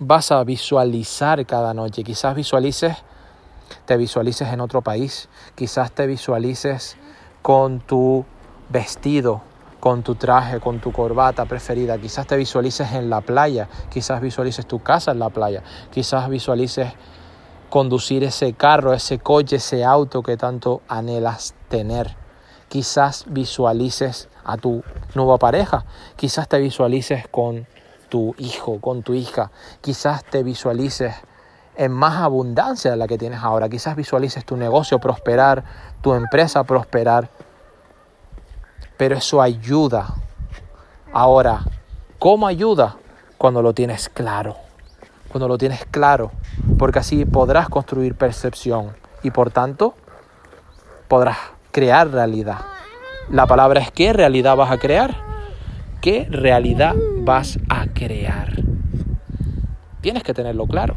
vas a visualizar cada noche. Quizás visualices, te visualices en otro país, quizás te visualices con tu vestido, con tu traje, con tu corbata preferida, quizás te visualices en la playa, quizás visualices tu casa en la playa, quizás visualices conducir ese carro, ese coche, ese auto que tanto anhelas tener. Quizás visualices a tu nueva pareja, quizás te visualices con tu hijo, con tu hija, quizás te visualices en más abundancia de la que tienes ahora, quizás visualices tu negocio prosperar, tu empresa prosperar, pero eso ayuda. Ahora, ¿cómo ayuda? Cuando lo tienes claro, cuando lo tienes claro, porque así podrás construir percepción y por tanto podrás crear realidad. La palabra es qué realidad vas a crear. ¿Qué realidad vas a crear? Tienes que tenerlo claro.